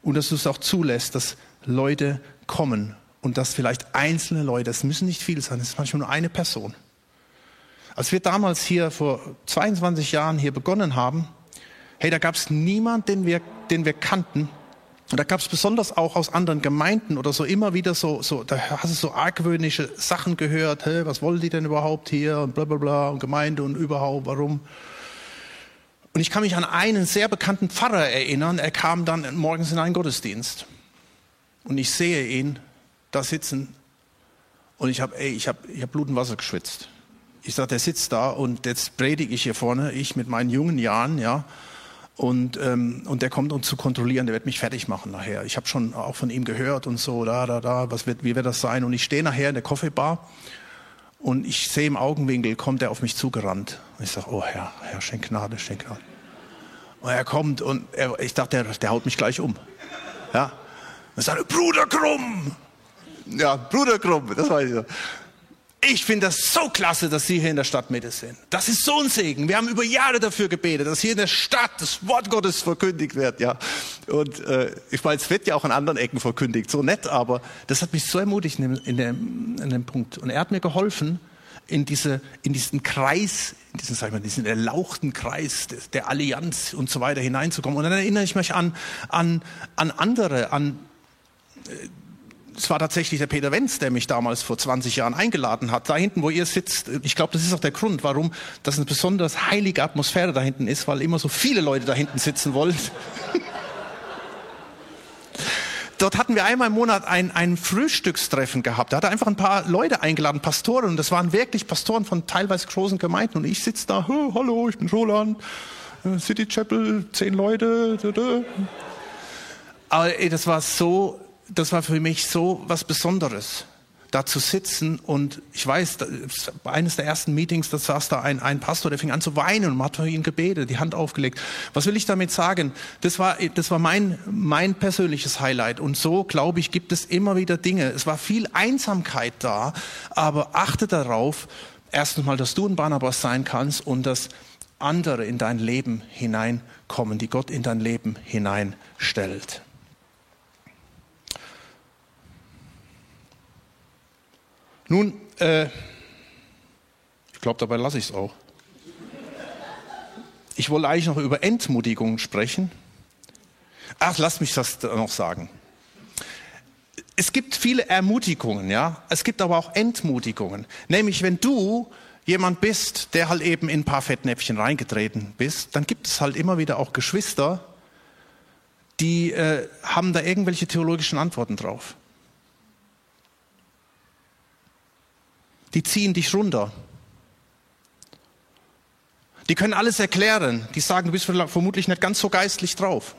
Und dass du es auch zulässt, dass Leute kommen und dass vielleicht einzelne Leute, es müssen nicht viele sein, es ist manchmal nur eine Person. Als wir damals hier vor 22 Jahren hier begonnen haben, hey, da gab es niemanden, den wir, den wir kannten, und da gab es besonders auch aus anderen Gemeinden oder so immer wieder so, so da hast du so argwöhnische Sachen gehört, hey, was wollen die denn überhaupt hier und bla bla bla und Gemeinde und überhaupt, warum? Und ich kann mich an einen sehr bekannten Pfarrer erinnern, er kam dann morgens in einen Gottesdienst und ich sehe ihn da sitzen und ich habe ich habe ich hab Blut und Wasser geschwitzt. Ich sage, der sitzt da und jetzt predige ich hier vorne, ich mit meinen jungen Jahren, ja, und, ähm, und der kommt, um zu kontrollieren, der wird mich fertig machen nachher. Ich habe schon auch von ihm gehört und so, da, da, da, was wird, wie wird das sein? Und ich stehe nachher in der Coffeebar und ich sehe im Augenwinkel, kommt er auf mich zugerannt. Und ich sage, oh Herr, Herr, schenk Gnade, schenk Gnade. Und er kommt und er, ich dachte, der, der haut mich gleich um. Ja. Und sagt, Bruder Krumm! Ja, Bruder Krumm, das weiß ich noch. Ich finde das so klasse, dass Sie hier in der Stadtmitte sind. Das ist so ein Segen. Wir haben über Jahre dafür gebetet, dass hier in der Stadt das Wort Gottes verkündigt wird. Ja, und äh, ich meine, es wird ja auch an anderen Ecken verkündigt. So nett, aber das hat mich so ermutigt in dem, in dem, in dem Punkt. Und er hat mir geholfen, in, diese, in diesen Kreis, in diesen, sag ich mal, diesen erlauchten Kreis des, der Allianz und so weiter hineinzukommen. Und dann erinnere ich mich an, an, an andere, an äh, es war tatsächlich der Peter Wenz, der mich damals vor 20 Jahren eingeladen hat. Da hinten, wo ihr sitzt, ich glaube, das ist auch der Grund, warum das eine besonders heilige Atmosphäre da hinten ist, weil immer so viele Leute da hinten sitzen wollen. Dort hatten wir einmal im Monat ein, ein Frühstückstreffen gehabt. Da hat er einfach ein paar Leute eingeladen, Pastoren. Und das waren wirklich Pastoren von teilweise großen Gemeinden. Und ich sitze da, hallo, ich bin Roland, äh, City Chapel, zehn Leute. Aber ey, das war so das war für mich so was Besonderes, da zu sitzen und ich weiß, bei eines der ersten Meetings, da saß da ein, ein Pastor, der fing an zu weinen und hat für ihn gebetet, die Hand aufgelegt. Was will ich damit sagen? Das war, das war mein, mein persönliches Highlight und so, glaube ich, gibt es immer wieder Dinge. Es war viel Einsamkeit da, aber achte darauf, erstens mal, dass du ein Barnabas sein kannst und dass andere in dein Leben hineinkommen, die Gott in dein Leben hineinstellt. Nun, äh, ich glaube, dabei lasse ich es auch. Ich wollte eigentlich noch über Entmutigung sprechen. Ach, lass mich das noch sagen. Es gibt viele Ermutigungen, ja. Es gibt aber auch Entmutigungen. Nämlich, wenn du jemand bist, der halt eben in ein paar Fettnäpfchen reingetreten bist, dann gibt es halt immer wieder auch Geschwister, die äh, haben da irgendwelche theologischen Antworten drauf. Die ziehen dich runter. Die können alles erklären. Die sagen, du bist vermutlich nicht ganz so geistlich drauf.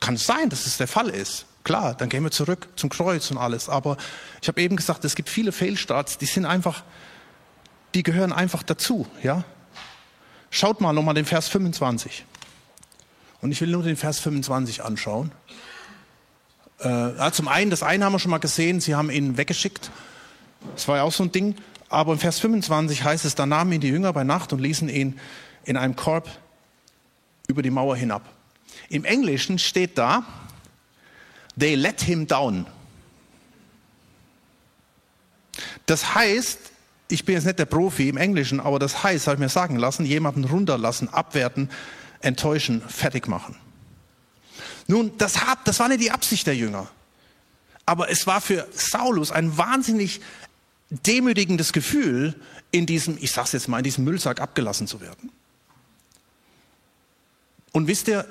Kann sein, dass es der Fall ist. Klar, dann gehen wir zurück zum Kreuz und alles. Aber ich habe eben gesagt, es gibt viele Fehlstarts, die sind einfach, die gehören einfach dazu. Ja? Schaut mal nochmal den Vers 25. Und ich will nur den Vers 25 anschauen. Äh, zum einen, das eine haben wir schon mal gesehen, sie haben ihn weggeschickt das war ja auch so ein Ding. Aber im Vers 25 heißt es, da nahmen ihn die Jünger bei Nacht und ließen ihn in einem Korb über die Mauer hinab. Im Englischen steht da, they let him down. Das heißt, ich bin jetzt nicht der Profi im Englischen, aber das heißt, habe ich mir sagen lassen, jemanden runterlassen, abwerten, enttäuschen, fertig machen. Nun, das, hat, das war nicht die Absicht der Jünger. Aber es war für Saulus ein wahnsinnig demütigendes Gefühl, in diesem, ich sag's jetzt mal, in diesem Müllsack abgelassen zu werden. Und wisst ihr,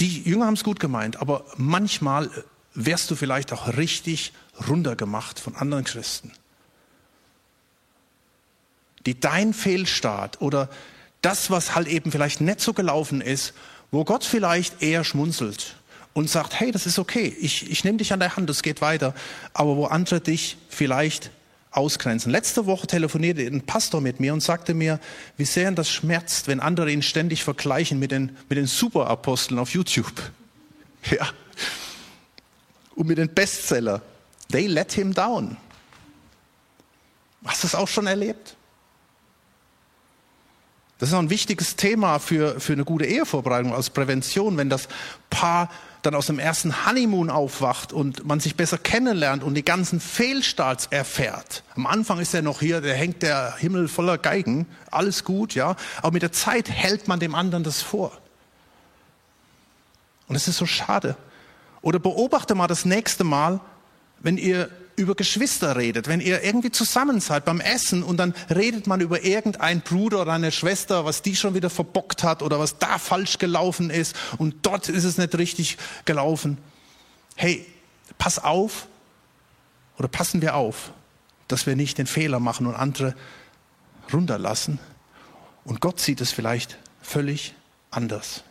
die Jünger haben es gut gemeint, aber manchmal wärst du vielleicht auch richtig runtergemacht von anderen Christen, die dein Fehlstart oder das, was halt eben vielleicht nicht so gelaufen ist, wo Gott vielleicht eher schmunzelt und sagt, hey, das ist okay, ich, ich nehme dich an der Hand, es geht weiter, aber wo andere dich vielleicht ausgrenzen. Letzte Woche telefonierte ein Pastor mit mir und sagte mir, wie sehr das schmerzt, wenn andere ihn ständig vergleichen mit den, mit den Superaposteln auf YouTube. Ja. Und mit den Bestseller. They let him down. Hast du das auch schon erlebt? Das ist auch ein wichtiges Thema für, für eine gute Ehevorbereitung als Prävention, wenn das Paar dann aus dem ersten Honeymoon aufwacht und man sich besser kennenlernt und die ganzen Fehlstarts erfährt. Am Anfang ist er noch hier, der hängt der Himmel voller Geigen, alles gut, ja. Aber mit der Zeit hält man dem anderen das vor. Und es ist so schade. Oder beobachte mal das nächste Mal, wenn ihr über Geschwister redet, wenn ihr irgendwie zusammen seid beim Essen und dann redet man über irgendeinen Bruder oder eine Schwester, was die schon wieder verbockt hat oder was da falsch gelaufen ist und dort ist es nicht richtig gelaufen. Hey, pass auf oder passen wir auf, dass wir nicht den Fehler machen und andere runterlassen. Und Gott sieht es vielleicht völlig anders.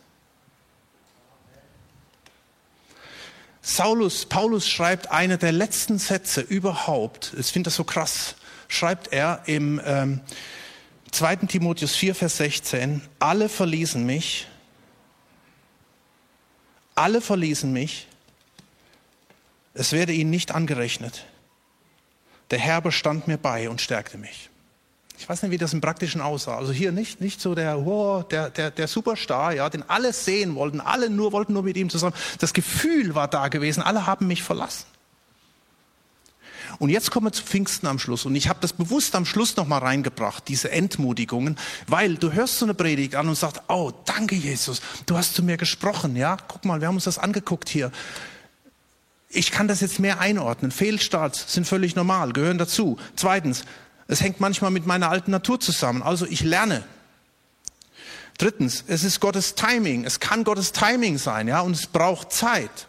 Saulus, Paulus schreibt eine der letzten Sätze überhaupt, ich finde das so krass, schreibt er im ähm, 2. Timotheus 4, Vers 16, alle verließen mich, alle verließen mich, es werde ihnen nicht angerechnet. Der Herr bestand mir bei und stärkte mich. Ich weiß nicht, wie das im Praktischen aussah. Also hier nicht, nicht so der, oh, der, der, der Superstar, ja, den alle sehen wollten, alle nur wollten nur mit ihm zusammen. Das Gefühl war da gewesen, alle haben mich verlassen. Und jetzt kommen wir zu Pfingsten am Schluss. Und ich habe das bewusst am Schluss nochmal reingebracht, diese Entmutigungen, weil du hörst so eine Predigt an und sagst, oh, danke Jesus, du hast zu mir gesprochen, ja. Guck mal, wir haben uns das angeguckt hier. Ich kann das jetzt mehr einordnen. Fehlstarts sind völlig normal, gehören dazu. Zweitens, es hängt manchmal mit meiner alten Natur zusammen. Also ich lerne. Drittens, es ist Gottes Timing. Es kann Gottes Timing sein, ja, und es braucht Zeit.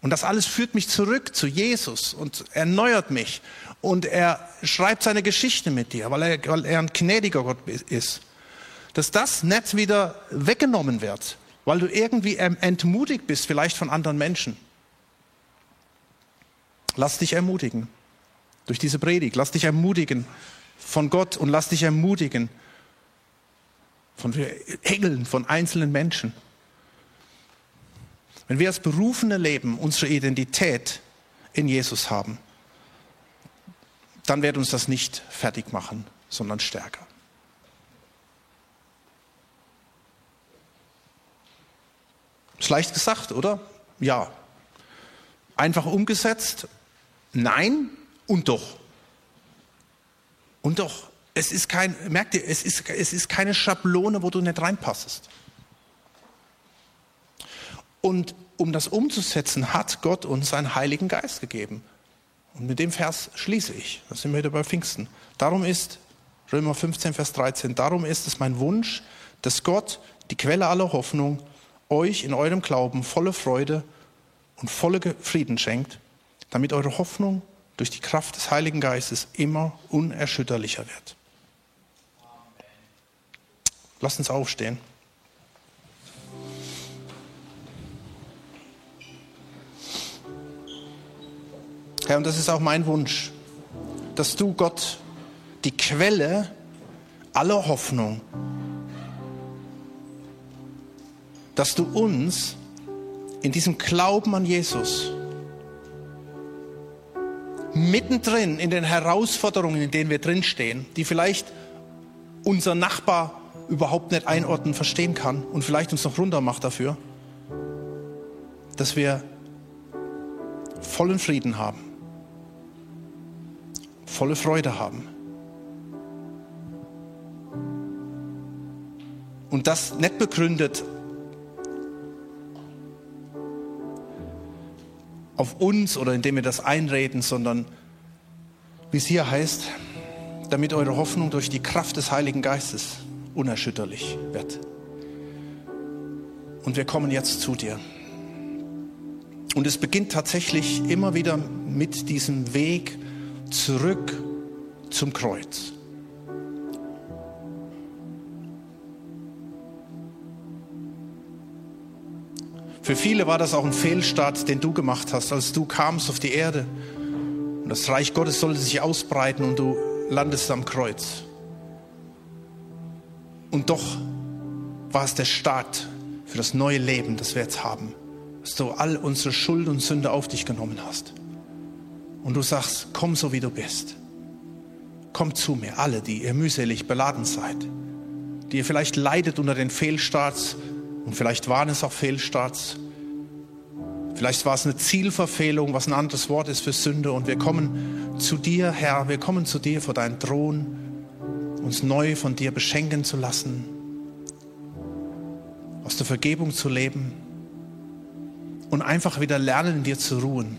Und das alles führt mich zurück zu Jesus und erneuert mich. Und er schreibt seine Geschichte mit dir, weil er, weil er ein gnädiger Gott ist. Dass das nicht wieder weggenommen wird, weil du irgendwie entmutigt bist, vielleicht von anderen Menschen. Lass dich ermutigen durch diese Predigt. Lass dich ermutigen von Gott und lass dich ermutigen von Engeln, von einzelnen Menschen. Wenn wir als Berufene leben, unsere Identität in Jesus haben, dann wird uns das nicht fertig machen, sondern stärker. Ist leicht gesagt, oder? Ja. Einfach umgesetzt? Nein, und doch. Und doch. Es ist kein, merkt ihr, es ist, es ist keine Schablone, wo du nicht reinpassest. Und um das umzusetzen, hat Gott uns seinen Heiligen Geist gegeben. Und mit dem Vers schließe ich. Da sind wir wieder bei Pfingsten. Darum ist, Römer 15, Vers 13, darum ist es mein Wunsch, dass Gott, die Quelle aller Hoffnung, euch in eurem Glauben volle Freude und volle Frieden schenkt, damit eure Hoffnung durch die Kraft des Heiligen Geistes immer unerschütterlicher wird. Lasst uns aufstehen. Herr, und das ist auch mein Wunsch, dass du Gott, die Quelle aller Hoffnung, dass du uns in diesem Glauben an Jesus mittendrin in den Herausforderungen, in denen wir drinstehen, die vielleicht unser Nachbar überhaupt nicht einordnen, verstehen kann und vielleicht uns noch runter macht dafür, dass wir vollen Frieden haben, volle Freude haben. Und das nicht begründet auf uns oder indem wir das einreden, sondern wie es hier heißt, damit eure Hoffnung durch die Kraft des Heiligen Geistes unerschütterlich wird. Und wir kommen jetzt zu dir. Und es beginnt tatsächlich immer wieder mit diesem Weg zurück zum Kreuz. Für viele war das auch ein Fehlstart, den du gemacht hast, als du kamst auf die Erde. Und das Reich Gottes sollte sich ausbreiten und du landest am Kreuz. Und doch war es der Start für das neue Leben, das wir jetzt haben. Dass du all unsere Schuld und Sünde auf dich genommen hast. Und du sagst, komm so wie du bist. Kommt zu mir, alle, die ihr mühselig beladen seid, die ihr vielleicht leidet unter den Fehlstarts und vielleicht waren es auch Fehlstarts. Vielleicht war es eine Zielverfehlung, was ein anderes Wort ist für Sünde. Und wir kommen zu dir, Herr, wir kommen zu dir vor deinen Thron, uns neu von dir beschenken zu lassen, aus der Vergebung zu leben und einfach wieder lernen, in dir zu ruhen.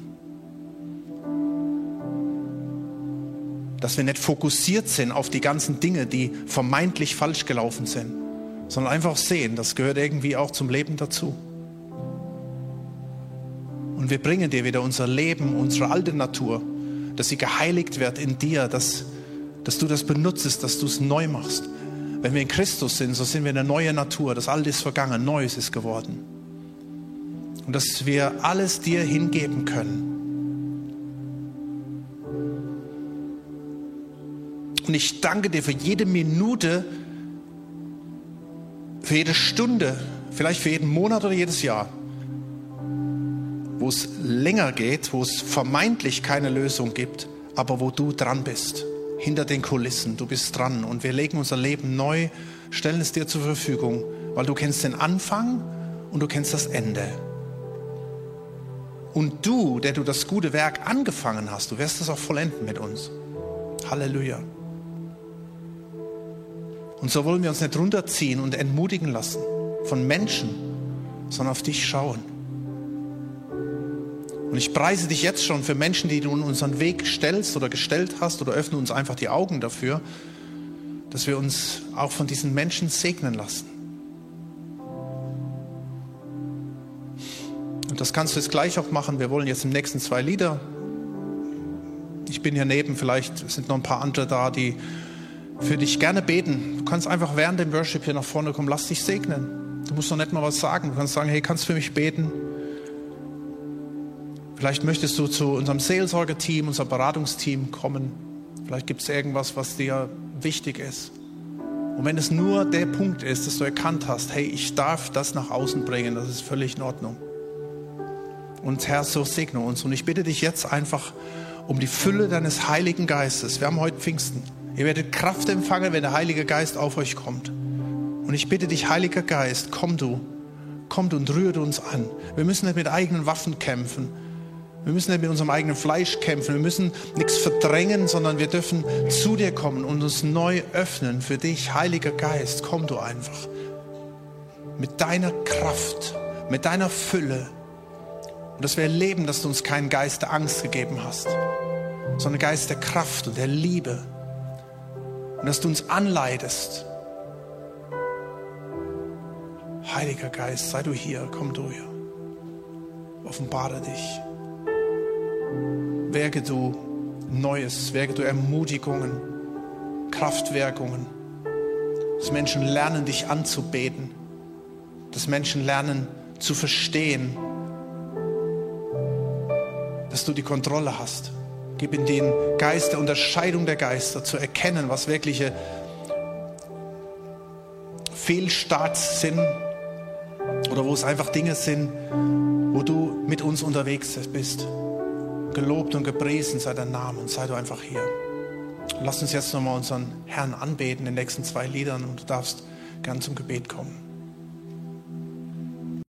Dass wir nicht fokussiert sind auf die ganzen Dinge, die vermeintlich falsch gelaufen sind, sondern einfach sehen, das gehört irgendwie auch zum Leben dazu. Und wir bringen dir wieder unser Leben, unsere alte Natur, dass sie geheiligt wird in dir, dass, dass du das benutzt, dass du es neu machst. Wenn wir in Christus sind, so sind wir eine neue Natur. Das Alte ist vergangen, Neues ist geworden. Und dass wir alles dir hingeben können. Und ich danke dir für jede Minute, für jede Stunde, vielleicht für jeden Monat oder jedes Jahr, wo es länger geht, wo es vermeintlich keine Lösung gibt, aber wo du dran bist, hinter den Kulissen, du bist dran und wir legen unser Leben neu, stellen es dir zur Verfügung, weil du kennst den Anfang und du kennst das Ende. Und du, der du das gute Werk angefangen hast, du wirst es auch vollenden mit uns. Halleluja. Und so wollen wir uns nicht runterziehen und entmutigen lassen von Menschen, sondern auf dich schauen. Und ich preise dich jetzt schon für Menschen, die du in unseren Weg stellst oder gestellt hast oder öffne uns einfach die Augen dafür, dass wir uns auch von diesen Menschen segnen lassen. Und das kannst du jetzt gleich auch machen. Wir wollen jetzt im nächsten zwei Lieder. Ich bin hier neben, vielleicht sind noch ein paar andere da, die für dich gerne beten. Du kannst einfach während dem Worship hier nach vorne kommen, lass dich segnen. Du musst noch nicht mal was sagen. Du kannst sagen, hey, kannst du für mich beten? Vielleicht möchtest du zu unserem Seelsorgeteam, unserem Beratungsteam kommen. Vielleicht gibt es irgendwas, was dir wichtig ist. Und wenn es nur der Punkt ist, dass du erkannt hast, hey, ich darf das nach außen bringen, das ist völlig in Ordnung. Und Herr, so segne uns. Und ich bitte dich jetzt einfach um die Fülle deines Heiligen Geistes. Wir haben heute Pfingsten. Ihr werdet Kraft empfangen, wenn der Heilige Geist auf euch kommt. Und ich bitte dich, Heiliger Geist, komm du, komm du und rühre uns an. Wir müssen nicht mit eigenen Waffen kämpfen. Wir müssen nicht mit unserem eigenen Fleisch kämpfen. Wir müssen nichts verdrängen, sondern wir dürfen zu dir kommen und uns neu öffnen für dich. Heiliger Geist, komm du einfach. Mit deiner Kraft, mit deiner Fülle. Und dass wir erleben, dass du uns keinen Geist der Angst gegeben hast, sondern Geist der Kraft und der Liebe und dass du uns anleitest. Heiliger Geist, sei du hier, komm du hier. Offenbare dich. Werke du Neues, werke du Ermutigungen, Kraftwerkungen, dass Menschen lernen, dich anzubeten, dass Menschen lernen zu verstehen, dass du die Kontrolle hast. Gib in den Geist der Unterscheidung der Geister zu erkennen, was wirkliche Fehlstarts sind oder wo es einfach Dinge sind, wo du mit uns unterwegs bist. Gelobt und gepriesen sei dein Name und sei du einfach hier. lass uns jetzt nochmal unseren Herrn anbeten in den nächsten zwei Liedern und du darfst gern zum Gebet kommen.